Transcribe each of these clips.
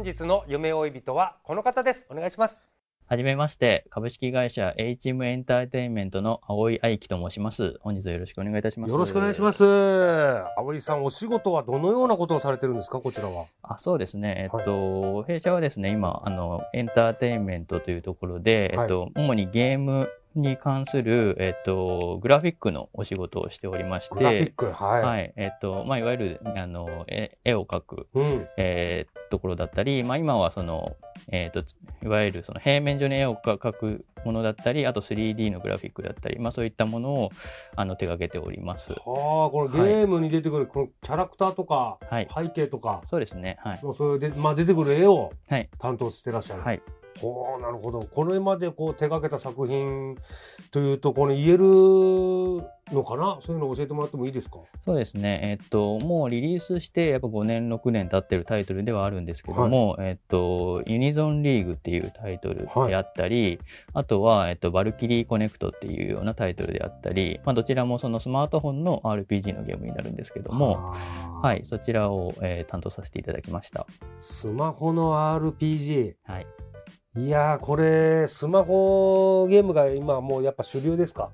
本日の夢追い人はこの方です。お願いします。はじめまして、株式会社 HM エンターテインメントの青井愛樹と申します。本日はよろしくお願いいたします。よろしくお願いします。青井さんお仕事はどのようなことをされてるんですか？こちらは。あそうですね。えっと、弊社はですね、今、あの、エンターテインメントというところで、はいえっと、主にゲームに関する、えっと、グラフィックのお仕事をしておりまして、グラフィックはい、はい。えっと、まあ、いわゆる、あの、絵絵を描く、うんえーところだったり、まあ、今はその、えっと、いわゆるその平面上に絵を描くものだったり、あと 3D のグラフィックだったり、まあ、そういったものをあの手掛けております。はあこのゲームに出てくるこのキャラクターとかはい。背景とか、そうですね。はい。もうそれで、まあ、出てくる絵をはい。担当してらっしゃる、はい。ほうなるほど。これまでこう手掛けた作品というとこの言えるのかな？そういうの教えてもらってもいいですか？そうですね。えっと、もうリリースして、やっぱ5年、6年経ってるタイトルではあるんですけども、えっと、ユニゾンリーグっていうタイトルであったり、あとは、えっと、バルキリーコネクトっていうようなタイトルであったり、まあ、どちらもそのスマートフォンの RPG のゲームになるんですけども、はい、そちらを、えー担当させていただきました。スマホの RPG はい。いやーこれスマホゲームが今もうやっぱ主流ですか？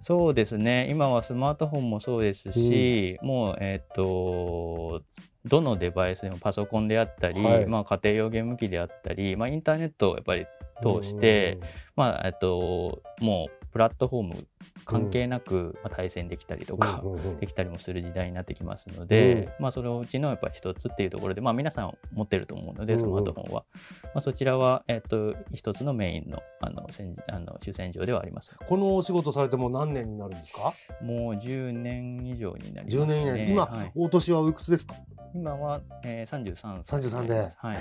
そうですね。今はスマートフォンもそうですし、もう、えっ、と、どのデバイスでもパソコンであったり、はい。まあ家庭用ゲーム機であったり、まあインターネットをやっぱり通して、まあ、えっと、もうプラットフォーム関係なく、まあ、対戦できたりとか、できたりもする時代になってきますので、うん。まあそのうちのやっぱ一つっていうところで、まあ皆さん持ってると思うので、スマートフォンは。まあそちらは、えっと、一つのメインの、あの、戦あの主戦場ではあります。このお仕事されてもう何年になるんですか？もう10年以上になります、ね。10年以内今、はい。お年はおいくつですか？今は、えー、33歳33ではい。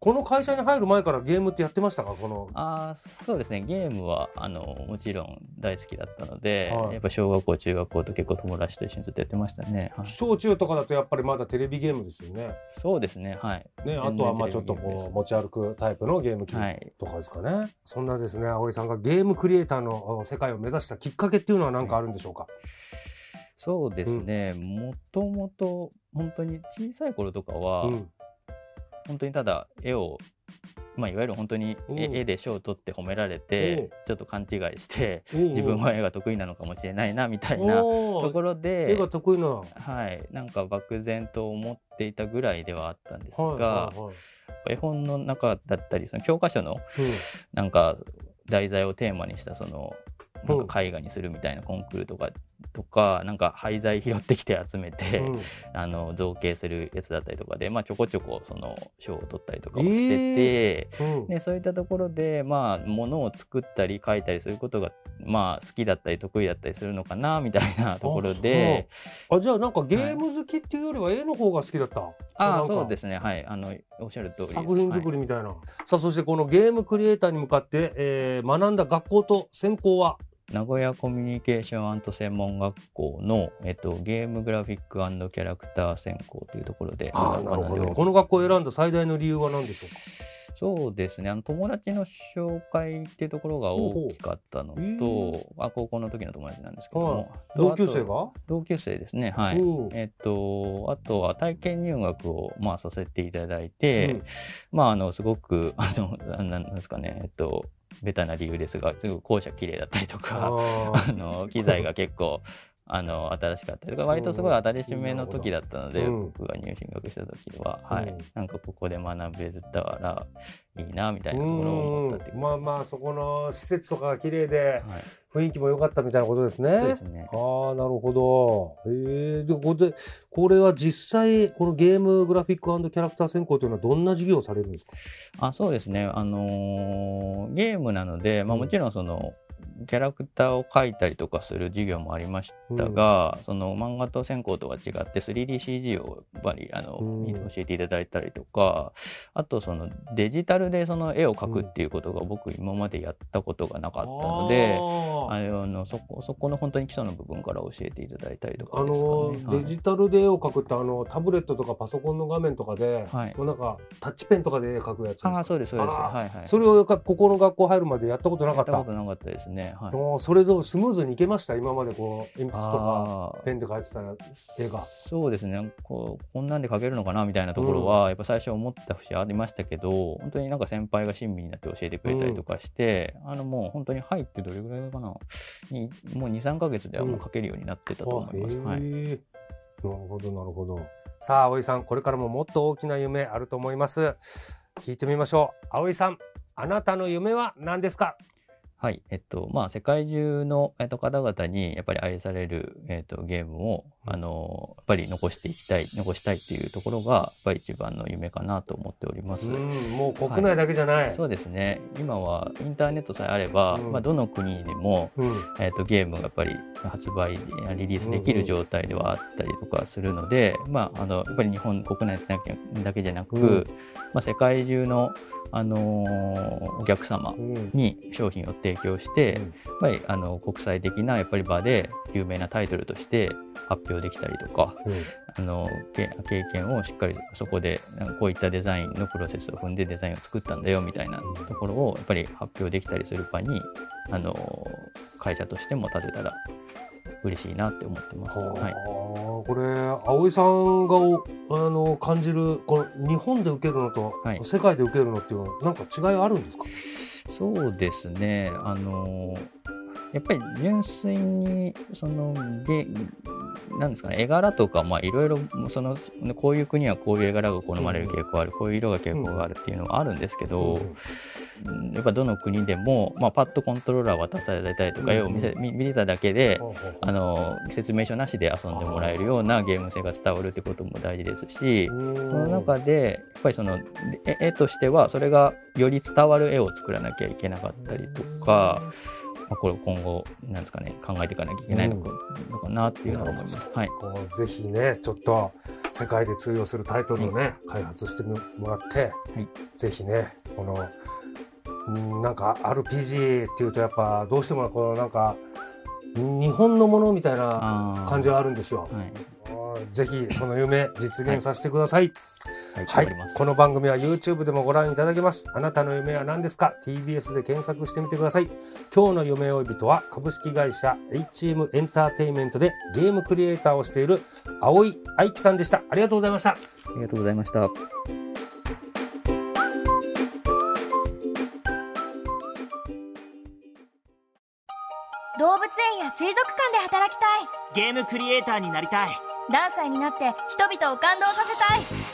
この会社に入る前からゲームってやってましたか？この。あーそうですね。ゲームはあのもちろん大好きだったので、はい。やっぱ小学校中学校と結構友達と一緒にずっとやってましたね、はい。小中とかだとやっぱりまだテレビゲームですよね。そうですね。はい。ねあとはまあちょっとこう持ち歩くタイプのゲーム機はい。とかですかね、そんなですね葵さんがゲームクリエイターのあ世界を目指したきっかけっていうのは何かあるんでしょうか、そうですね、もともと本当に小さい頃とかは、うん。本当にただ絵をまあ、いわゆる本当に絵で賞を取って褒められうん。てちょっと勘違いして自分は絵が得意なのかもしれないなみたいなところで絵が得意な。はい、なんか漠然と思っていたぐらいではあったんですが、絵本の中だったりその教科書のうん。なんか題材をテーマにしたそのなんか絵画にするみたいなコンクールとかとかなんか廃材拾ってきて集めて、うん。あの造形するやつだったりとかで、まあ、ちょこちょこその賞を取ったりとかもしてて、うん。でそういったところでまあものを作ったり描いたりすることがまあ好きだったり得意だったりするのかなみたいなところで。あじゃあなんかゲーム好きっていうよりは絵の方が好きだった、ああなんか。そうですね。はい。あのおっしゃる通り作品作はいりみたいな、さあそしてこのゲームクリエイターに向かって、えー学んだ学校と専攻は？名古屋コミュニケーション専門学校の、えっと、ゲームグラフィックキャラクター専攻というところであーなるほ学んで。おりますど。この学校を選んだ最大の理由は何でしょうか？そうですね。あの友達の紹介っていうところが大きかったのと、あ高校の時の友達なんですけども、はいと同級生が？同級生ですね。はい。う。んえっとあとは体験入学を、まあ、させていただいて、うん。まああのすごくあのななんですかね。えっとベタな理由ですがすごく校舎綺麗だったりとかああの機材が結構あの、新しかったりとか、割とすごい新しめの時だったので、僕が入進学した時は、はい。なんかここで学べたらいいな、みたいなところを思ったってまあまあ、そこの施設とかが綺麗で、雰囲気も良かったみたいなことですね。そうですね。ああ、なるほど。へえ。で、これで、これは実際、このゲームグラフィックキャラクター専攻というのはどんな授業をされるんですか？あそうですね。あのー、ゲームなので、まあもちろんその、キャラクターを描いたりとかする授業もありましたが、うん、その漫画と専攻とは違って 3DCG をやっぱりあの、うん、教えていただいたりとかあとそのデジタルでその絵を描くっていうことが僕今までやったことがなかったので、あのそこそこの本当に基礎の部分から教えていただいたりとか、ね、あの、はい、デジタルで絵を描くってあのタブレットとかパソコンの画面とかで、はい、もうなんかタッチペンとかで絵描くやつあそうですそうです、はいはい、それをここの学校入るまでやったことなかった？やったことなかったですね、はい、それとスムーズにいけました？今までこう鉛筆とかペンで描いてた絵が。そうですね。こうこんなんで描けるのかなみたいなところは、やっぱ最初思った節ありましたけど本当になんか先輩が親身になって教えてくれたりとかして、うん、あのもう本当に入ってどれぐらいかな？にもう23か月ではもう描けるようになってたと思います、うん、はい、なるほどなるほど。さあ葵さんこれからももっと大きな夢あると思います。聞いてみましょう。葵さんあなたの夢は何ですか？はい。えっと、まあ、世界中の、えっと、方々に、やっぱり愛される、えっと、ゲームを、あの、やっぱり残していきたい、残したいっていうところが、やっぱり一番の夢かなと思っております。うん、もう国内だけじゃない、はい、そうですね。今は、インターネットさえあれば、うん、まあ、どの国でも、うん、えっと、ゲームがやっぱり発売、リリースできる状態ではあったりとかするので、うんうん、まあ、あの、やっぱり日本国内だけじゃなく、うん、まあ、世界中の、あのー、お客様に商品を提供して、うん、やっぱりあの国際的なやっぱり場で有名なタイトルとして発表できたりとか、うん、あの経験をしっかりそこでこういったデザインのプロセスを踏んでデザインを作ったんだよみたいなところをやっぱり発表できたりする場にあの会社としても立てたら嬉しいなって思ってます。はい、これ葵さんがあの感じるこの日本で受けるのと、はい、世界で受けるのっていうのはなんか違いあるんですか？そうですね。あのやっぱり純粋にそのゲなんですかね絵柄とかまあいろいろそのこういう国はこういう絵柄が好まれる傾向ある、こういう色が傾向があるっていうのはあるんですけど、うん。やっぱどの国でも、まあ、パッとコントローラー渡されたりとか、絵を見せ見見てただけで、あの説明書なしで遊んでもらえるようなゲーム性が伝わるってことも大事ですし、その中で、やっぱりその絵としては、それがより伝わる絵を作らなきゃいけなかったりとか、まあ、これ今後、なんですかね、考えていかなきゃいけないのか,、のかなっていうのは思います。はい。ぜひね、ちょっと世界で通用するタイトルをね、はい、開発してもらって、はい、ぜひね、このうんなんか RPG っていうとやっぱどうしてもこのなんか日本のものみたいな感じはあるんですよ。はい、ぜひその夢実現させてください。はい、はい、この番組は YouTube でもご覧いただけます。あなたの夢は何ですか ?TBS で検索してみてください。今日の夢追い人は株式会社 HM エンターテインメントでゲームクリエイターをしている青井愛樹さんでした。ありがとうございました。ありがとうございました。動物園や水族館で働きたいゲームクリエイターになりたい何歳になって人々を感動させたい